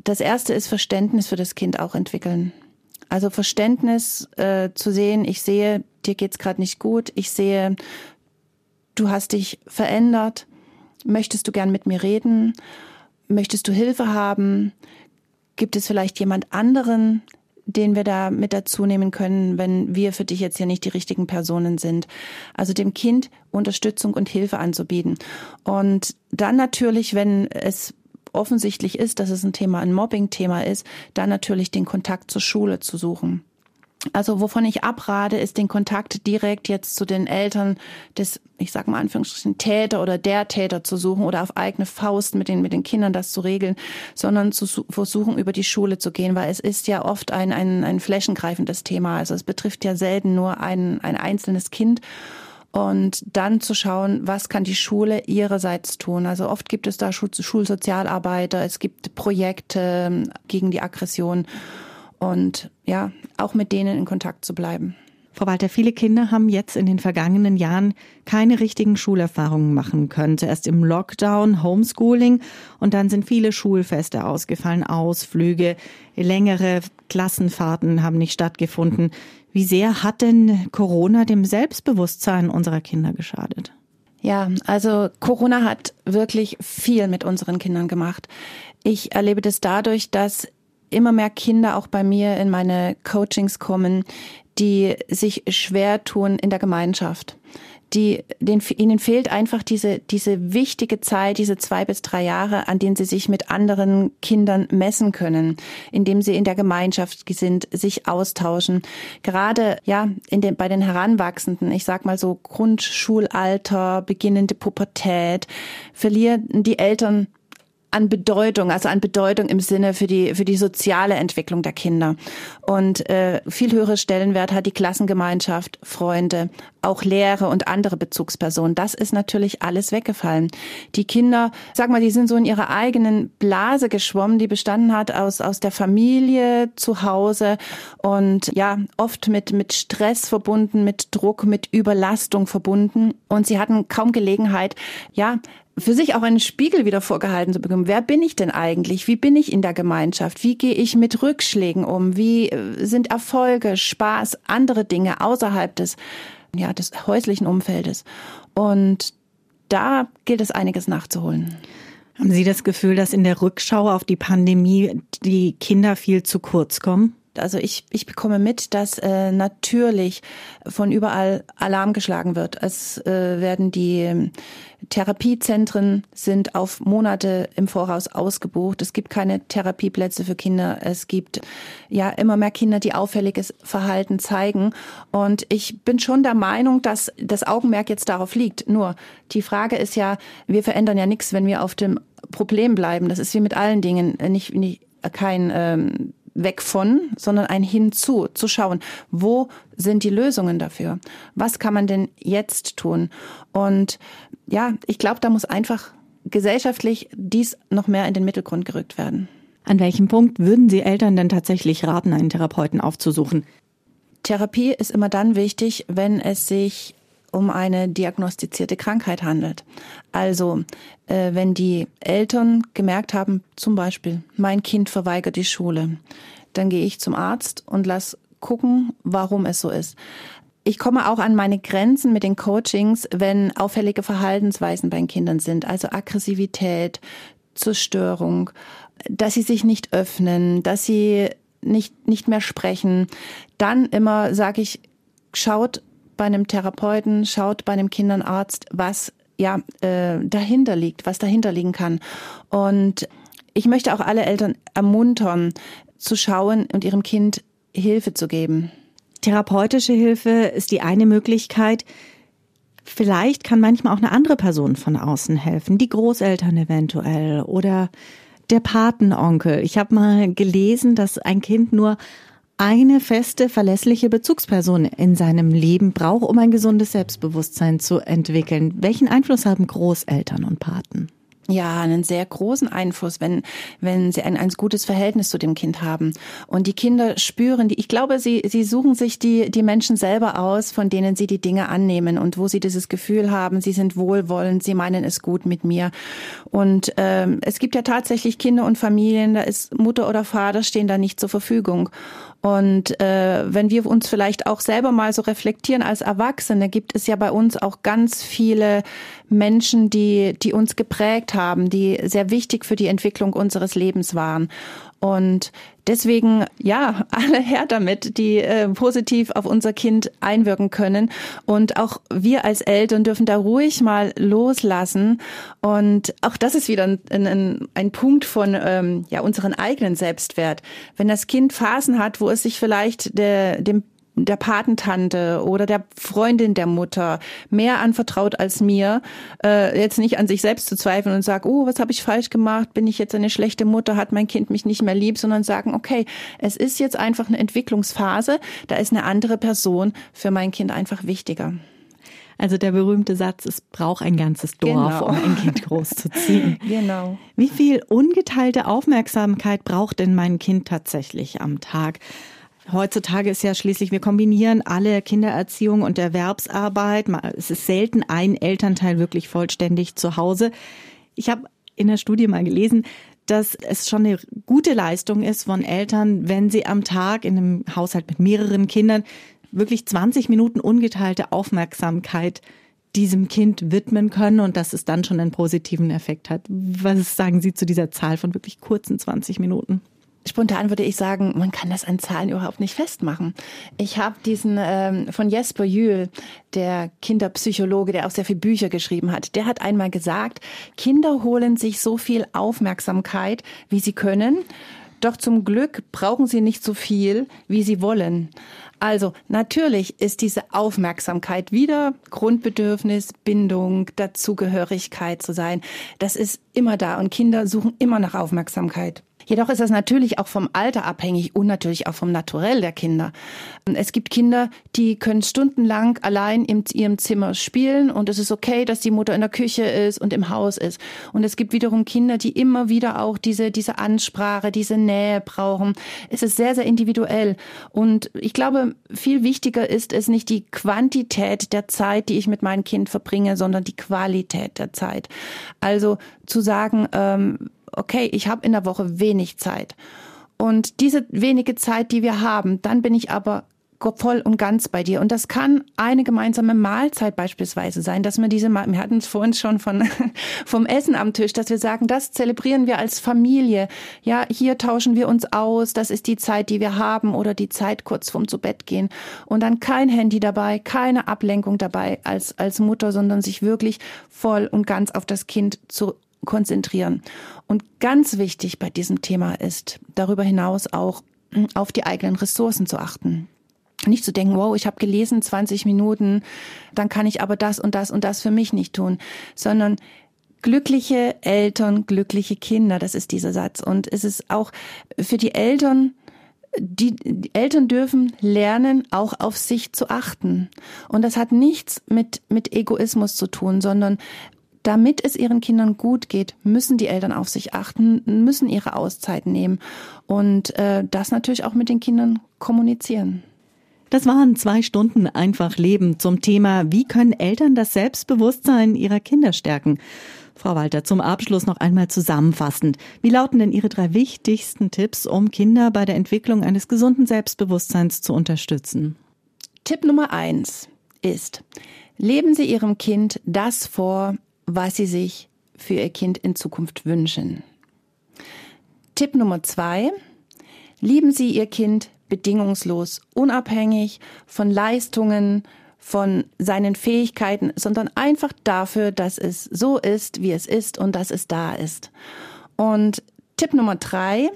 das erste ist Verständnis für das Kind auch entwickeln. Also Verständnis äh, zu sehen, ich sehe, dir geht's gerade nicht gut, ich sehe, du hast dich verändert, möchtest du gern mit mir reden, möchtest du Hilfe haben, Gibt es vielleicht jemand anderen, den wir da mit dazu nehmen können, wenn wir für dich jetzt ja nicht die richtigen Personen sind. Also dem Kind Unterstützung und Hilfe anzubieten. Und dann natürlich, wenn es offensichtlich ist, dass es ein Thema, ein Mobbing-Thema ist, dann natürlich den Kontakt zur Schule zu suchen. Also wovon ich abrate, ist den Kontakt direkt jetzt zu den Eltern des, ich sag mal Anführungsstrichen, Täter oder der Täter zu suchen oder auf eigene Faust mit den, mit den Kindern das zu regeln, sondern zu versuchen, über die Schule zu gehen, weil es ist ja oft ein, ein, ein flächengreifendes Thema. Also es betrifft ja selten nur ein, ein einzelnes Kind und dann zu schauen, was kann die Schule ihrerseits tun. Also oft gibt es da Schulsozialarbeiter, es gibt Projekte ähm, gegen die Aggression und ja, auch mit denen in Kontakt zu bleiben. Frau Walter, viele Kinder haben jetzt in den vergangenen Jahren keine richtigen Schulerfahrungen machen können. Zuerst im Lockdown, Homeschooling und dann sind viele Schulfeste ausgefallen, Ausflüge, längere Klassenfahrten haben nicht stattgefunden. Wie sehr hat denn Corona dem Selbstbewusstsein unserer Kinder geschadet? Ja, also Corona hat wirklich viel mit unseren Kindern gemacht. Ich erlebe das dadurch, dass immer mehr Kinder auch bei mir in meine Coachings kommen, die sich schwer tun in der Gemeinschaft. Die, den, ihnen fehlt einfach diese, diese wichtige Zeit, diese zwei bis drei Jahre, an denen sie sich mit anderen Kindern messen können, indem sie in der Gemeinschaft sind, sich austauschen. Gerade, ja, in den, bei den Heranwachsenden, ich sag mal so Grundschulalter, beginnende Pubertät, verlieren die Eltern an Bedeutung, also an Bedeutung im Sinne für die für die soziale Entwicklung der Kinder. Und äh, viel höhere Stellenwert hat die Klassengemeinschaft, Freunde, auch Lehre und andere Bezugspersonen. Das ist natürlich alles weggefallen. Die Kinder, sag mal, die sind so in ihrer eigenen Blase geschwommen, die bestanden hat aus aus der Familie zu Hause und ja oft mit mit Stress verbunden, mit Druck, mit Überlastung verbunden. Und sie hatten kaum Gelegenheit, ja für sich auch einen Spiegel wieder vorgehalten zu bekommen. Wer bin ich denn eigentlich? Wie bin ich in der Gemeinschaft? Wie gehe ich mit Rückschlägen um? Wie äh, sind Erfolge, Spaß, andere Dinge außerhalb des, ja, des häuslichen Umfeldes? Und da gilt es einiges nachzuholen. Haben Sie das Gefühl, dass in der Rückschau auf die Pandemie die Kinder viel zu kurz kommen? Also ich, ich bekomme mit, dass äh, natürlich von überall Alarm geschlagen wird. Es äh, werden die ähm, Therapiezentren sind auf Monate im Voraus ausgebucht. Es gibt keine Therapieplätze für Kinder. Es gibt ja immer mehr Kinder, die auffälliges Verhalten zeigen. Und ich bin schon der Meinung, dass das Augenmerk jetzt darauf liegt. Nur die Frage ist ja, wir verändern ja nichts, wenn wir auf dem Problem bleiben. Das ist wie mit allen Dingen nicht, nicht kein ähm, weg von, sondern ein hinzu, zu schauen, wo sind die Lösungen dafür? Was kann man denn jetzt tun? Und ja, ich glaube, da muss einfach gesellschaftlich dies noch mehr in den Mittelgrund gerückt werden. An welchem Punkt würden Sie Eltern denn tatsächlich raten, einen Therapeuten aufzusuchen? Therapie ist immer dann wichtig, wenn es sich um eine diagnostizierte Krankheit handelt. Also äh, wenn die Eltern gemerkt haben, zum Beispiel, mein Kind verweigert die Schule, dann gehe ich zum Arzt und lass gucken, warum es so ist. Ich komme auch an meine Grenzen mit den Coachings, wenn auffällige Verhaltensweisen bei den Kindern sind, also Aggressivität, Zerstörung, dass sie sich nicht öffnen, dass sie nicht, nicht mehr sprechen. Dann immer sage ich, schaut bei einem Therapeuten, schaut bei einem Kinderarzt, was ja äh, dahinter liegt, was dahinter liegen kann. Und ich möchte auch alle Eltern ermuntern, zu schauen und ihrem Kind Hilfe zu geben. Therapeutische Hilfe ist die eine Möglichkeit. Vielleicht kann manchmal auch eine andere Person von außen helfen, die Großeltern eventuell oder der Patenonkel. Ich habe mal gelesen, dass ein Kind nur eine feste, verlässliche Bezugsperson in seinem Leben braucht, um ein gesundes Selbstbewusstsein zu entwickeln. Welchen Einfluss haben Großeltern und Paten? Ja, einen sehr großen Einfluss, wenn, wenn sie ein, ein gutes Verhältnis zu dem Kind haben. Und die Kinder spüren die, ich glaube, sie, sie suchen sich die, die Menschen selber aus, von denen sie die Dinge annehmen und wo sie dieses Gefühl haben, sie sind wohlwollend, sie meinen es gut mit mir. Und ähm, es gibt ja tatsächlich Kinder und Familien, da ist Mutter oder Vater stehen da nicht zur Verfügung. Und äh, wenn wir uns vielleicht auch selber mal so reflektieren als Erwachsene, gibt es ja bei uns auch ganz viele Menschen, die, die uns geprägt haben, die sehr wichtig für die Entwicklung unseres Lebens waren. Und deswegen, ja, [laughs] alle her damit, die äh, positiv auf unser Kind einwirken können. Und auch wir als Eltern dürfen da ruhig mal loslassen. Und auch das ist wieder ein, ein, ein Punkt von ähm, ja, unseren eigenen Selbstwert. Wenn das Kind Phasen hat, wo es sich vielleicht der, dem der Patentante oder der Freundin der Mutter mehr anvertraut als mir, äh, jetzt nicht an sich selbst zu zweifeln und sagen, oh, was habe ich falsch gemacht? Bin ich jetzt eine schlechte Mutter? Hat mein Kind mich nicht mehr lieb? Sondern sagen, okay, es ist jetzt einfach eine Entwicklungsphase, da ist eine andere Person für mein Kind einfach wichtiger. Also der berühmte Satz, es braucht ein ganzes Dorf, genau. um ein Kind großzuziehen. [laughs] genau. Wie viel ungeteilte Aufmerksamkeit braucht denn mein Kind tatsächlich am Tag? Heutzutage ist ja schließlich, wir kombinieren alle Kindererziehung und Erwerbsarbeit. Es ist selten ein Elternteil wirklich vollständig zu Hause. Ich habe in der Studie mal gelesen, dass es schon eine gute Leistung ist von Eltern, wenn sie am Tag in einem Haushalt mit mehreren Kindern wirklich 20 Minuten ungeteilte Aufmerksamkeit diesem Kind widmen können und dass es dann schon einen positiven Effekt hat. Was sagen Sie zu dieser Zahl von wirklich kurzen 20 Minuten? Spontan würde ich sagen, man kann das an Zahlen überhaupt nicht festmachen. Ich habe diesen ähm, von Jesper Jühl, der Kinderpsychologe, der auch sehr viele Bücher geschrieben hat, der hat einmal gesagt, Kinder holen sich so viel Aufmerksamkeit, wie sie können. Doch zum Glück brauchen sie nicht so viel, wie sie wollen. Also natürlich ist diese Aufmerksamkeit wieder Grundbedürfnis, Bindung, Dazugehörigkeit zu sein. Das ist immer da und Kinder suchen immer nach Aufmerksamkeit. Jedoch ist das natürlich auch vom Alter abhängig und natürlich auch vom Naturell der Kinder. Es gibt Kinder, die können stundenlang allein in ihrem Zimmer spielen und es ist okay, dass die Mutter in der Küche ist und im Haus ist. Und es gibt wiederum Kinder, die immer wieder auch diese, diese Ansprache, diese Nähe brauchen. Es ist sehr, sehr individuell. Und ich glaube, viel wichtiger ist es nicht die Quantität der Zeit, die ich mit meinem Kind verbringe, sondern die Qualität der Zeit. Also zu sagen, ähm, okay, ich habe in der Woche wenig Zeit. Und diese wenige Zeit, die wir haben, dann bin ich aber voll und ganz bei dir. Und das kann eine gemeinsame Mahlzeit beispielsweise sein, dass wir diese, wir hatten es vorhin schon von, [laughs] vom Essen am Tisch, dass wir sagen, das zelebrieren wir als Familie. Ja, hier tauschen wir uns aus. Das ist die Zeit, die wir haben oder die Zeit kurz vorm zu Bett gehen. Und dann kein Handy dabei, keine Ablenkung dabei als, als Mutter, sondern sich wirklich voll und ganz auf das Kind zu konzentrieren. Und ganz wichtig bei diesem Thema ist darüber hinaus auch auf die eigenen Ressourcen zu achten. Nicht zu denken, wow, ich habe gelesen 20 Minuten, dann kann ich aber das und das und das für mich nicht tun, sondern glückliche Eltern, glückliche Kinder, das ist dieser Satz. Und es ist auch für die Eltern, die, die Eltern dürfen lernen, auch auf sich zu achten. Und das hat nichts mit, mit Egoismus zu tun, sondern damit es ihren Kindern gut geht, müssen die Eltern auf sich achten, müssen ihre Auszeit nehmen und äh, das natürlich auch mit den Kindern kommunizieren. Das waren zwei Stunden einfach Leben zum Thema, wie können Eltern das Selbstbewusstsein ihrer Kinder stärken? Frau Walter, zum Abschluss noch einmal zusammenfassend. Wie lauten denn Ihre drei wichtigsten Tipps, um Kinder bei der Entwicklung eines gesunden Selbstbewusstseins zu unterstützen? Tipp Nummer eins ist, leben Sie Ihrem Kind das vor, was Sie sich für Ihr Kind in Zukunft wünschen. Tipp Nummer zwei, lieben Sie Ihr Kind bedingungslos, unabhängig von Leistungen, von seinen Fähigkeiten, sondern einfach dafür, dass es so ist, wie es ist und dass es da ist. Und Tipp Nummer drei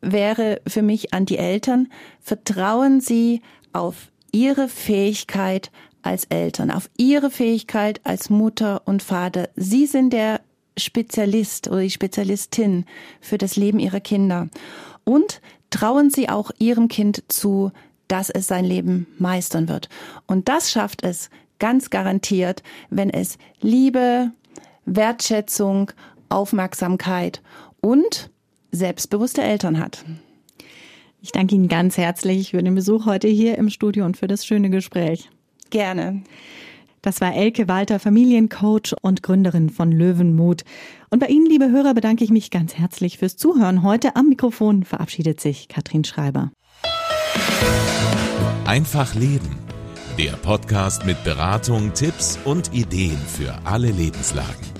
wäre für mich an die Eltern, vertrauen Sie auf Ihre Fähigkeit als Eltern, auf Ihre Fähigkeit als Mutter und Vater. Sie sind der Spezialist oder die Spezialistin für das Leben Ihrer Kinder. Und trauen Sie auch Ihrem Kind zu, dass es sein Leben meistern wird. Und das schafft es ganz garantiert, wenn es Liebe, Wertschätzung, Aufmerksamkeit und selbstbewusste Eltern hat. Ich danke Ihnen ganz herzlich für den Besuch heute hier im Studio und für das schöne Gespräch. Gerne. Das war Elke Walter, Familiencoach und Gründerin von Löwenmut. Und bei Ihnen, liebe Hörer, bedanke ich mich ganz herzlich fürs Zuhören. Heute am Mikrofon verabschiedet sich Katrin Schreiber. Einfach Leben. Der Podcast mit Beratung, Tipps und Ideen für alle Lebenslagen.